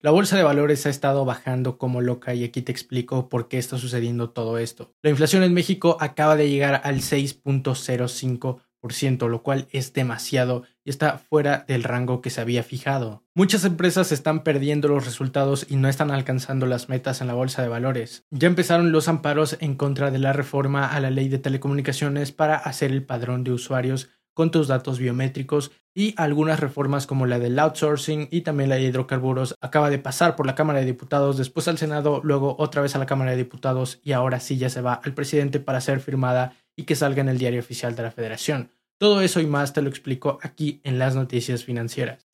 La bolsa de valores ha estado bajando como loca y aquí te explico por qué está sucediendo todo esto. La inflación en México acaba de llegar al 6.05%, lo cual es demasiado y está fuera del rango que se había fijado. Muchas empresas están perdiendo los resultados y no están alcanzando las metas en la bolsa de valores. Ya empezaron los amparos en contra de la reforma a la ley de telecomunicaciones para hacer el padrón de usuarios con tus datos biométricos y algunas reformas como la del outsourcing y también la de hidrocarburos acaba de pasar por la Cámara de Diputados, después al Senado, luego otra vez a la Cámara de Diputados y ahora sí ya se va al presidente para ser firmada y que salga en el diario oficial de la Federación. Todo eso y más te lo explico aquí en las noticias financieras.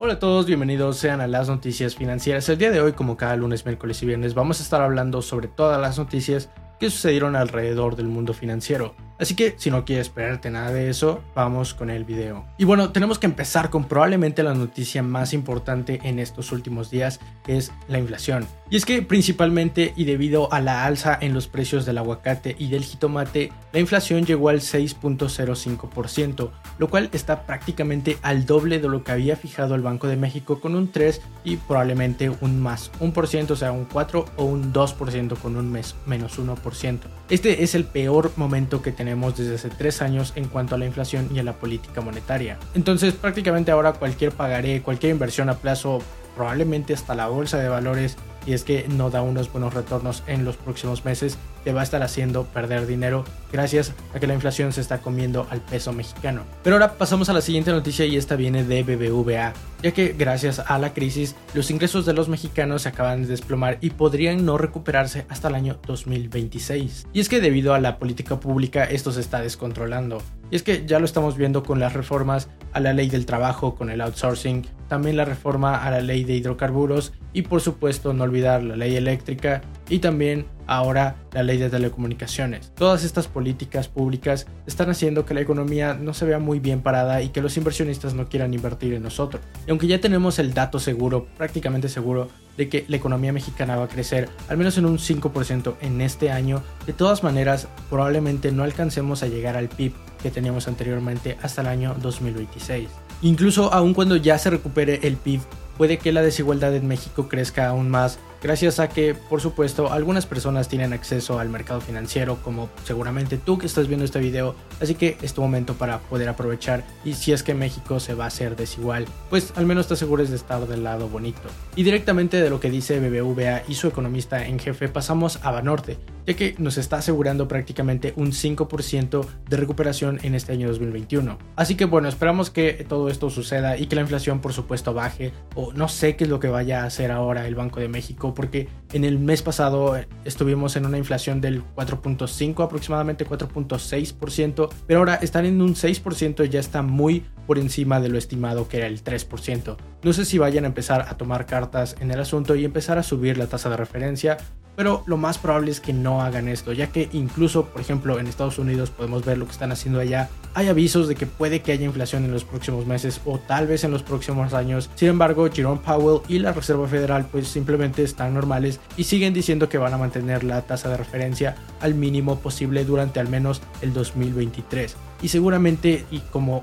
Hola a todos, bienvenidos sean a las noticias financieras. El día de hoy, como cada lunes, miércoles y viernes, vamos a estar hablando sobre todas las noticias que sucedieron alrededor del mundo financiero. Así que si no quieres esperarte nada de eso, vamos con el video. Y bueno, tenemos que empezar con probablemente la noticia más importante en estos últimos días, que es la inflación. Y es que principalmente y debido a la alza en los precios del aguacate y del jitomate, la inflación llegó al 6.05%, lo cual está prácticamente al doble de lo que había fijado el Banco de México con un 3 y probablemente un más, un por ciento, o sea, un 4 o un 2% con un mes menos 1%. Este es el peor momento que tenemos desde hace tres años en cuanto a la inflación y a la política monetaria. Entonces prácticamente ahora cualquier pagaré, cualquier inversión a plazo, probablemente hasta la bolsa de valores, y es que no da unos buenos retornos en los próximos meses, te va a estar haciendo perder dinero gracias a que la inflación se está comiendo al peso mexicano. Pero ahora pasamos a la siguiente noticia y esta viene de BBVA, ya que gracias a la crisis los ingresos de los mexicanos se acaban de desplomar y podrían no recuperarse hasta el año 2026. Y es que debido a la política pública esto se está descontrolando. Y es que ya lo estamos viendo con las reformas a la ley del trabajo, con el outsourcing, también la reforma a la ley de hidrocarburos y por supuesto no olvidar la ley eléctrica y también ahora la ley de telecomunicaciones. Todas estas políticas públicas están haciendo que la economía no se vea muy bien parada y que los inversionistas no quieran invertir en nosotros. Y aunque ya tenemos el dato seguro, prácticamente seguro, de que la economía mexicana va a crecer al menos en un 5% en este año, de todas maneras probablemente no alcancemos a llegar al PIB que teníamos anteriormente hasta el año 2026. Incluso aun cuando ya se recupere el PIB, puede que la desigualdad en México crezca aún más gracias a que, por supuesto, algunas personas tienen acceso al mercado financiero, como seguramente tú que estás viendo este video, así que es tu momento para poder aprovechar y si es que México se va a hacer desigual, pues al menos te asegures de estar del lado bonito. Y directamente de lo que dice BBVA y su economista en jefe pasamos a Banorte, ya que nos está asegurando prácticamente un 5% de recuperación en este año 2021. Así que bueno, esperamos que todo esto suceda y que la inflación por supuesto baje, o no sé qué es lo que vaya a hacer ahora el Banco de México, porque en el mes pasado estuvimos en una inflación del 4.5 aproximadamente 4.6%, pero ahora están en un 6% y ya está muy por encima de lo estimado que era el 3%. No sé si vayan a empezar a tomar cartas en el asunto y empezar a subir la tasa de referencia, pero lo más probable es que no hagan esto, ya que incluso, por ejemplo, en Estados Unidos podemos ver lo que están haciendo allá. Hay avisos de que puede que haya inflación en los próximos meses o tal vez en los próximos años. Sin embargo, Jerome Powell y la Reserva Federal pues simplemente están normales y siguen diciendo que van a mantener la tasa de referencia al mínimo posible durante al menos el 2023 y seguramente y como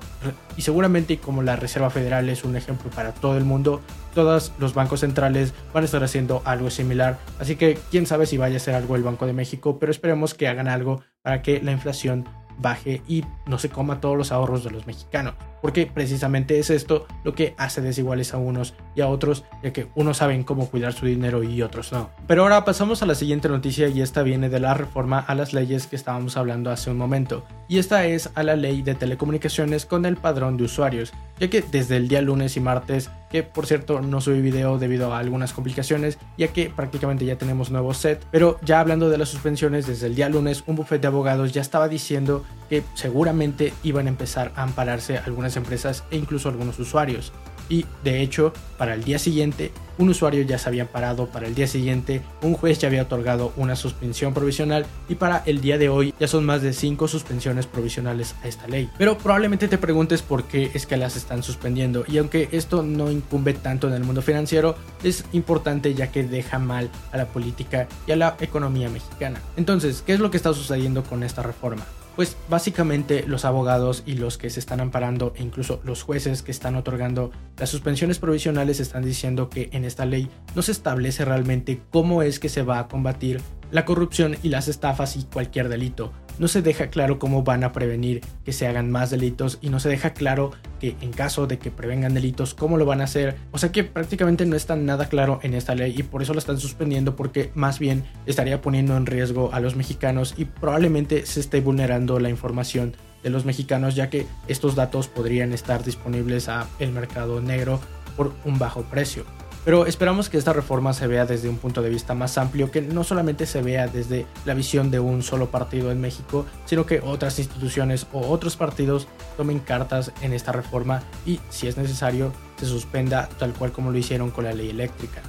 y seguramente como la Reserva Federal es un ejemplo para todo el mundo, todos los bancos centrales van a estar haciendo algo similar, así que quién sabe si vaya a ser algo el Banco de México, pero esperemos que hagan algo para que la inflación baje y no se coma todos los ahorros de los mexicanos porque precisamente es esto lo que hace desiguales a unos y a otros, ya que unos saben cómo cuidar su dinero y otros no. Pero ahora pasamos a la siguiente noticia y esta viene de la reforma a las leyes que estábamos hablando hace un momento, y esta es a la ley de telecomunicaciones con el padrón de usuarios, ya que desde el día lunes y martes, que por cierto no subí video debido a algunas complicaciones, ya que prácticamente ya tenemos nuevo set, pero ya hablando de las suspensiones, desde el día lunes un bufete de abogados ya estaba diciendo que seguramente iban a empezar a ampararse empresas e incluso algunos usuarios. Y de hecho, para el día siguiente, un usuario ya se había parado, para el día siguiente, un juez ya había otorgado una suspensión provisional y para el día de hoy ya son más de 5 suspensiones provisionales a esta ley. Pero probablemente te preguntes por qué es que las están suspendiendo y aunque esto no incumbe tanto en el mundo financiero, es importante ya que deja mal a la política y a la economía mexicana. Entonces, ¿qué es lo que está sucediendo con esta reforma? Pues básicamente los abogados y los que se están amparando e incluso los jueces que están otorgando las suspensiones provisionales están diciendo que en esta ley no se establece realmente cómo es que se va a combatir la corrupción y las estafas y cualquier delito. No se deja claro cómo van a prevenir que se hagan más delitos y no se deja claro que en caso de que prevengan delitos, cómo lo van a hacer. O sea que prácticamente no está nada claro en esta ley y por eso la están suspendiendo porque más bien estaría poniendo en riesgo a los mexicanos y probablemente se esté vulnerando la información de los mexicanos ya que estos datos podrían estar disponibles a el mercado negro por un bajo precio. Pero esperamos que esta reforma se vea desde un punto de vista más amplio, que no solamente se vea desde la visión de un solo partido en México, sino que otras instituciones o otros partidos tomen cartas en esta reforma y, si es necesario, se suspenda tal cual como lo hicieron con la ley eléctrica.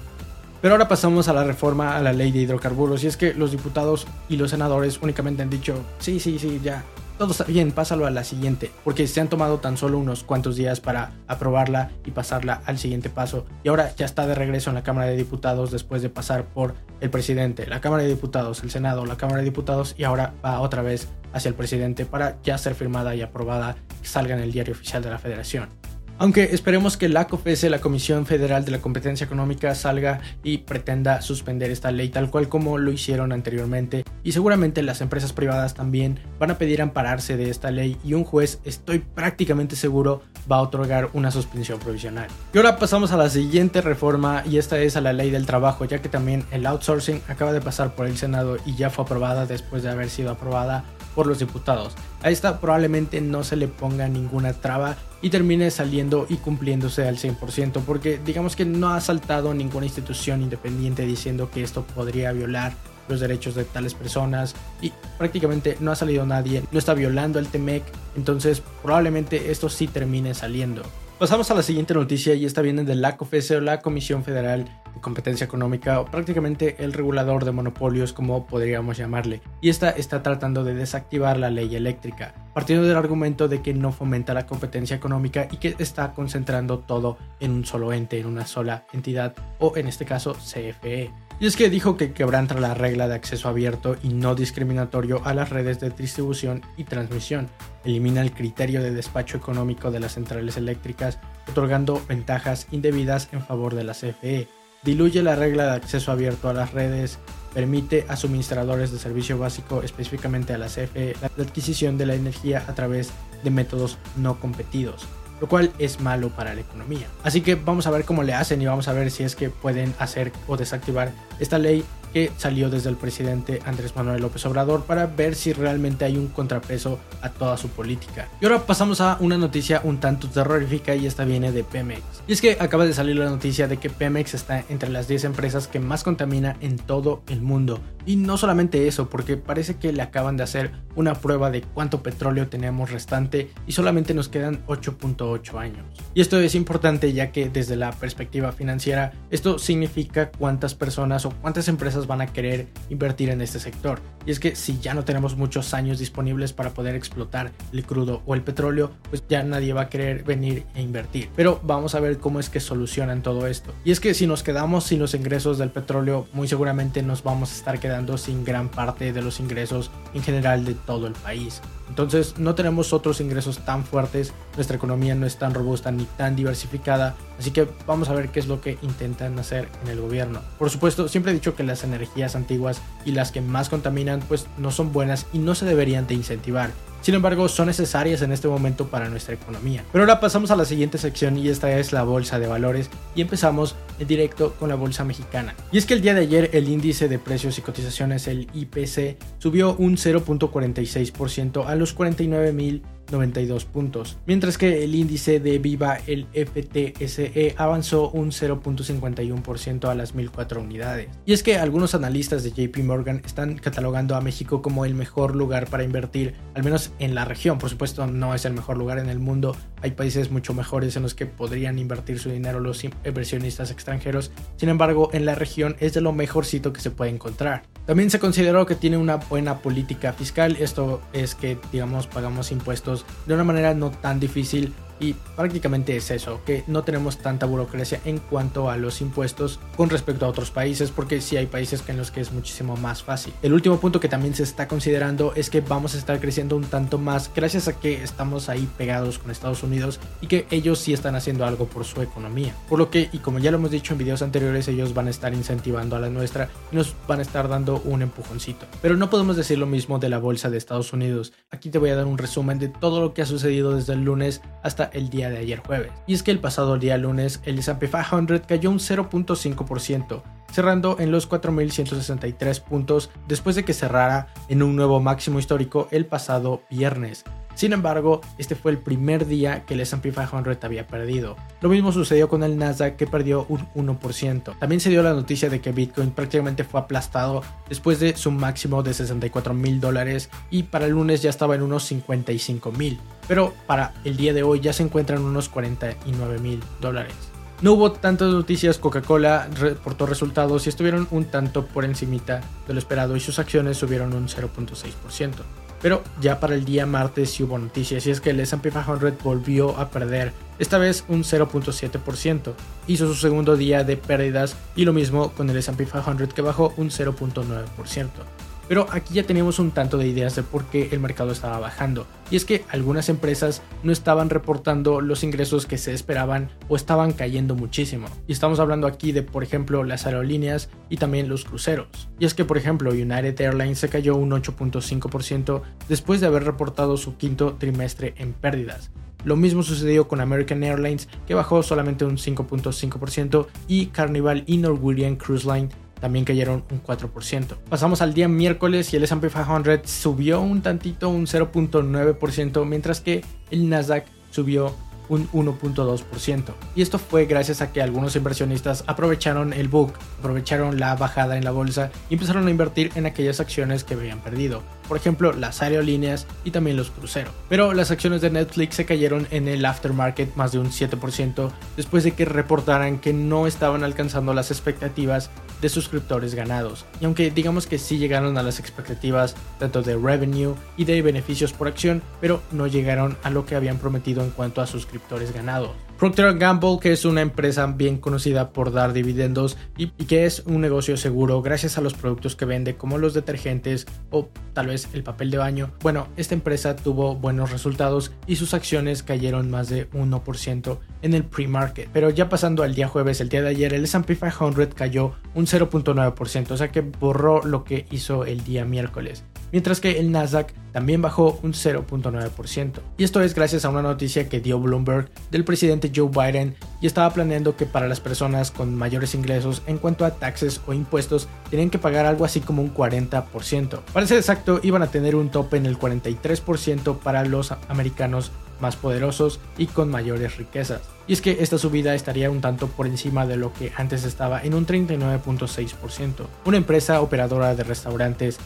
Pero ahora pasamos a la reforma a la ley de hidrocarburos y es que los diputados y los senadores únicamente han dicho, sí, sí, sí, ya, todo está bien, pásalo a la siguiente, porque se han tomado tan solo unos cuantos días para aprobarla y pasarla al siguiente paso, y ahora ya está de regreso en la Cámara de Diputados después de pasar por el presidente, la Cámara de Diputados, el Senado, la Cámara de Diputados, y ahora va otra vez hacia el presidente para ya ser firmada y aprobada, que salga en el diario oficial de la Federación. Aunque esperemos que la COFESE, la Comisión Federal de la Competencia Económica, salga y pretenda suspender esta ley tal cual como lo hicieron anteriormente. Y seguramente las empresas privadas también van a pedir ampararse de esta ley y un juez, estoy prácticamente seguro, va a otorgar una suspensión provisional. Y ahora pasamos a la siguiente reforma y esta es a la ley del trabajo, ya que también el outsourcing acaba de pasar por el Senado y ya fue aprobada después de haber sido aprobada por los diputados. A esta probablemente no se le ponga ninguna traba y termine saliendo y cumpliéndose al 100%, porque digamos que no ha saltado ninguna institución independiente diciendo que esto podría violar los derechos de tales personas y prácticamente no ha salido nadie, no está violando el TEMEC, entonces probablemente esto sí termine saliendo. Pasamos a la siguiente noticia y esta viene de la COFESE o la Comisión Federal de Competencia Económica o prácticamente el regulador de monopolios como podríamos llamarle. Y esta está tratando de desactivar la ley eléctrica, partiendo del argumento de que no fomenta la competencia económica y que está concentrando todo en un solo ente, en una sola entidad o en este caso CFE. Y es que dijo que quebranta la regla de acceso abierto y no discriminatorio a las redes de distribución y transmisión, elimina el criterio de despacho económico de las centrales eléctricas, otorgando ventajas indebidas en favor de la CFE, diluye la regla de acceso abierto a las redes, permite a suministradores de servicio básico, específicamente a la CFE, la adquisición de la energía a través de métodos no competidos lo cual es malo para la economía. Así que vamos a ver cómo le hacen y vamos a ver si es que pueden hacer o desactivar esta ley que salió desde el presidente Andrés Manuel López Obrador para ver si realmente hay un contrapeso a toda su política. Y ahora pasamos a una noticia un tanto terrorífica y esta viene de Pemex. Y es que acaba de salir la noticia de que Pemex está entre las 10 empresas que más contamina en todo el mundo. Y no solamente eso, porque parece que le acaban de hacer una prueba de cuánto petróleo tenemos restante y solamente nos quedan 8.8 años. Y esto es importante ya que desde la perspectiva financiera esto significa cuántas personas o cuántas empresas van a querer invertir en este sector. Y es que si ya no tenemos muchos años disponibles para poder explotar el crudo o el petróleo, pues ya nadie va a querer venir e invertir. Pero vamos a ver cómo es que solucionan todo esto. Y es que si nos quedamos sin los ingresos del petróleo, muy seguramente nos vamos a estar quedando sin gran parte de los ingresos en general de todo el país. Entonces no tenemos otros ingresos tan fuertes, nuestra economía no es tan robusta ni tan diversificada, así que vamos a ver qué es lo que intentan hacer en el gobierno. Por supuesto, siempre he dicho que las energías antiguas y las que más contaminan pues no son buenas y no se deberían de incentivar. Sin embargo, son necesarias en este momento para nuestra economía. Pero ahora pasamos a la siguiente sección y esta es la bolsa de valores y empezamos en directo con la bolsa mexicana. Y es que el día de ayer el índice de precios y cotizaciones, el IPC, subió un 0.46% a los 49.000 92 puntos, mientras que el índice de Viva, el FTSE, avanzó un 0.51% a las 1004 unidades. Y es que algunos analistas de JP Morgan están catalogando a México como el mejor lugar para invertir, al menos en la región. Por supuesto, no es el mejor lugar en el mundo, hay países mucho mejores en los que podrían invertir su dinero los inversionistas extranjeros, sin embargo, en la región es de lo mejorcito que se puede encontrar. También se consideró que tiene una buena política fiscal, esto es que digamos pagamos impuestos de una manera no tan difícil y prácticamente es eso, que no tenemos tanta burocracia en cuanto a los impuestos con respecto a otros países, porque sí hay países en los que es muchísimo más fácil. El último punto que también se está considerando es que vamos a estar creciendo un tanto más gracias a que estamos ahí pegados con Estados Unidos y que ellos sí están haciendo algo por su economía. Por lo que, y como ya lo hemos dicho en videos anteriores, ellos van a estar incentivando a la nuestra y nos van a estar dando un empujoncito. Pero no podemos decir lo mismo de la bolsa de Estados Unidos. Aquí te voy a dar un resumen de todo lo que ha sucedido desde el lunes hasta el día de ayer jueves. Y es que el pasado día lunes el S&P 500 cayó un 0.5%, cerrando en los 4.163 puntos después de que cerrara en un nuevo máximo histórico el pasado viernes. Sin embargo, este fue el primer día que el S&P 500 había perdido. Lo mismo sucedió con el Nasdaq que perdió un 1%. También se dio la noticia de que Bitcoin prácticamente fue aplastado después de su máximo de 64 mil dólares y para el lunes ya estaba en unos 55 mil. Pero para el día de hoy ya se encuentra en unos 49 mil dólares. No hubo tantas noticias, Coca-Cola reportó resultados y estuvieron un tanto por encimita de lo esperado y sus acciones subieron un 0.6%. Pero ya para el día martes sí hubo noticias y es que el S&P 500 volvió a perder, esta vez un 0.7%. Hizo su segundo día de pérdidas y lo mismo con el S&P 500 que bajó un 0.9%. Pero aquí ya teníamos un tanto de ideas de por qué el mercado estaba bajando. Y es que algunas empresas no estaban reportando los ingresos que se esperaban o estaban cayendo muchísimo. Y estamos hablando aquí de, por ejemplo, las aerolíneas y también los cruceros. Y es que, por ejemplo, United Airlines se cayó un 8.5% después de haber reportado su quinto trimestre en pérdidas. Lo mismo sucedió con American Airlines, que bajó solamente un 5.5%, y Carnival y Norwegian Cruise Line también cayeron un 4%. Pasamos al día miércoles y el S&P 500 subió un tantito, un 0.9%, mientras que el Nasdaq subió un 1.2%. Y esto fue gracias a que algunos inversionistas aprovecharon el book, aprovecharon la bajada en la bolsa y empezaron a invertir en aquellas acciones que habían perdido. Por ejemplo, las aerolíneas y también los cruceros. Pero las acciones de Netflix se cayeron en el aftermarket más de un 7% después de que reportaran que no estaban alcanzando las expectativas de suscriptores ganados. Y aunque digamos que sí llegaron a las expectativas tanto de revenue y de beneficios por acción, pero no llegaron a lo que habían prometido en cuanto a suscriptores ganados. Procter Gamble, que es una empresa bien conocida por dar dividendos y, que es un negocio seguro gracias a los productos que vende como los detergentes o tal vez el papel de baño. Bueno, esta empresa tuvo buenos resultados y sus acciones cayeron más de 1% en el pre-market. Pero ya pasando al día jueves, el día de ayer, el S&P 500 cayó un 0.9%, o sea que borró lo que hizo el día miércoles mientras que el Nasdaq también bajó un 0.9%. Y esto es gracias a una noticia que dio Bloomberg del presidente Joe Biden y estaba planeando que para las personas con mayores ingresos en cuanto a taxes o impuestos tenían que pagar algo así como un 40%. Para ser exacto, iban a tener un tope en el 43% para los americanos más poderosos y con mayores riquezas. Y es que esta subida estaría un tanto por encima de lo que antes estaba en un 39.6%. Una empresa operadora de restaurantes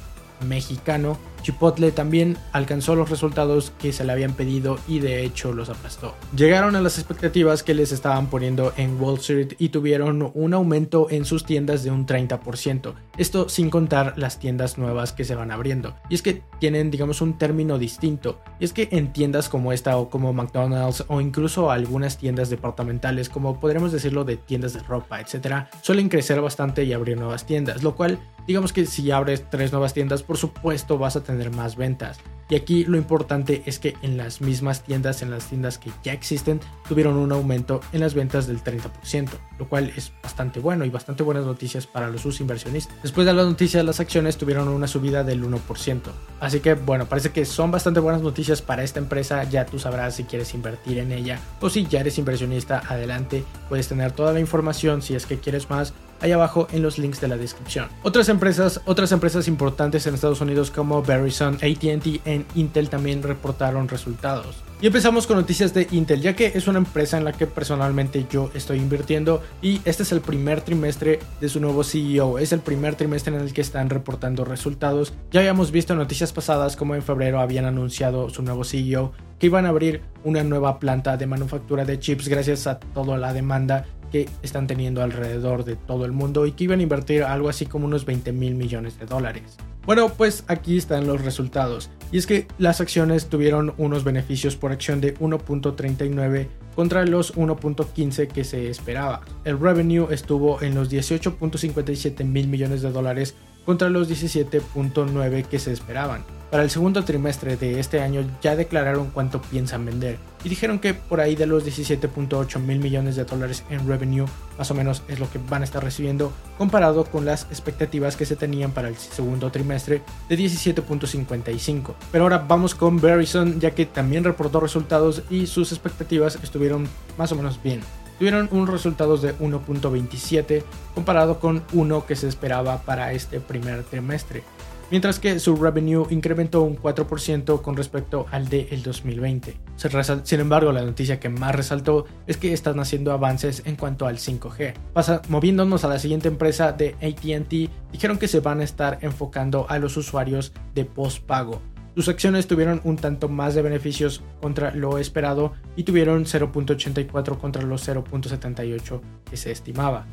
mexicano, Chipotle también alcanzó los resultados que se le habían pedido y de hecho los aplastó. Llegaron a las expectativas que les estaban poniendo en Wall Street y tuvieron un aumento en sus tiendas de un 30%. Esto sin contar las tiendas nuevas que se van abriendo. Y es que tienen digamos un término distinto. Y es que en tiendas como esta o como McDonald's o incluso algunas tiendas departamentales como podríamos decirlo de tiendas de ropa, etcétera, suelen crecer bastante y abrir nuevas tiendas, lo cual digamos que si abres tres nuevas tiendas por supuesto vas a tener más ventas. Y aquí lo importante es que en las mismas tiendas, en las tiendas que ya existen, tuvieron un aumento en las ventas del 30%, lo cual es bastante bueno y bastante buenas noticias para los inversionistas. Después de las noticias, las acciones tuvieron una subida del 1%. Así que bueno, parece que son bastante buenas noticias para esta empresa. Ya tú sabrás si quieres invertir en ella o si ya eres inversionista, adelante. Puedes tener toda la información si es que quieres más ahí abajo en los links de la descripción. Otras empresas, otras empresas importantes en Estados Unidos como Verizon, AT&T, en Intel también reportaron resultados. Y empezamos con noticias de Intel, ya que es una empresa en la que personalmente yo estoy invirtiendo y este es el primer trimestre de su nuevo CEO, es el primer trimestre en el que están reportando resultados. Ya habíamos visto noticias pasadas como en febrero habían anunciado su nuevo CEO que iban a abrir una nueva planta de manufactura de chips gracias a toda la demanda que están teniendo alrededor de todo el mundo y que iban a invertir algo así como unos 20 mil millones de dólares. Bueno, pues aquí están los resultados. Y es que las acciones tuvieron unos beneficios por acción de 1.39 contra los 1.15 que se esperaba. El revenue estuvo en los 18.57 mil millones de dólares contra los 17.9 que se esperaban. Para el segundo trimestre de este año ya declararon cuánto piensan vender y dijeron que por ahí de los 17.8 mil millones de dólares en revenue más o menos es lo que van a estar recibiendo comparado con las expectativas que se tenían para el segundo trimestre de 17.55. Pero ahora vamos con Verizon ya que también reportó resultados y sus expectativas estuvieron más o menos bien tuvieron un resultados de 1.27 comparado con 1 que se esperaba para este primer trimestre mientras que su revenue incrementó un 4% con respecto al de el 2020. Sin embargo, la noticia que más resaltó es que están haciendo avances en cuanto al 5G. Pasa, moviéndonos a la siguiente empresa de ATT, dijeron que se van a estar enfocando a los usuarios de postpago. Sus acciones tuvieron un tanto más de beneficios contra lo esperado y tuvieron 0.84 contra los 0.78 que se estimaba.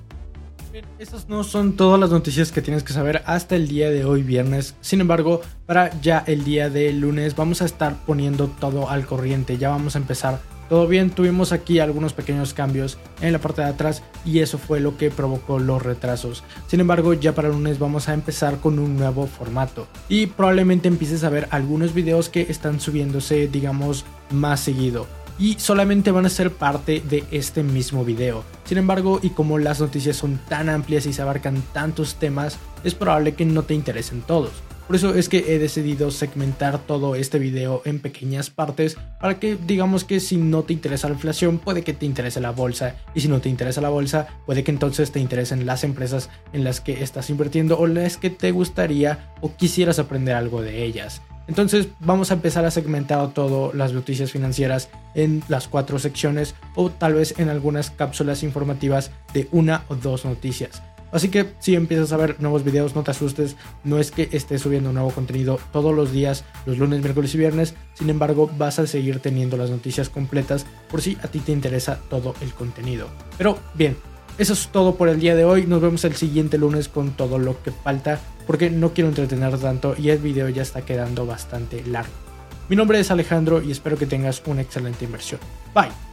Estas no son todas las noticias que tienes que saber hasta el día de hoy viernes. Sin embargo, para ya el día de lunes vamos a estar poniendo todo al corriente. Ya vamos a empezar todo bien. Tuvimos aquí algunos pequeños cambios en la parte de atrás y eso fue lo que provocó los retrasos. Sin embargo, ya para el lunes vamos a empezar con un nuevo formato. Y probablemente empieces a ver algunos videos que están subiéndose, digamos, más seguido y solamente van a ser parte de este mismo video. Sin embargo, y como las noticias son tan amplias y se abarcan tantos temas, es probable que no te interesen todos. Por eso es que he decidido segmentar todo este video en pequeñas partes para que digamos que si no te interesa la inflación puede que te interese la bolsa y si no te interesa la bolsa puede que entonces te interesen las empresas en las que estás invirtiendo o las que te gustaría o quisieras aprender algo de ellas. Entonces vamos a empezar a segmentar todo las noticias financieras en las cuatro secciones o tal vez en algunas cápsulas informativas de una o dos noticias. Así que si empiezas a ver nuevos videos, no te asustes, no es que esté subiendo nuevo contenido todos los días, los lunes, miércoles y viernes, sin embargo vas a seguir teniendo las noticias completas por si a ti te interesa todo el contenido. Pero bien, eso es todo por el día de hoy. Nos vemos el siguiente lunes con todo lo que falta. Porque no quiero entretener tanto y el video ya está quedando bastante largo. Mi nombre es Alejandro y espero que tengas una excelente inversión. Bye.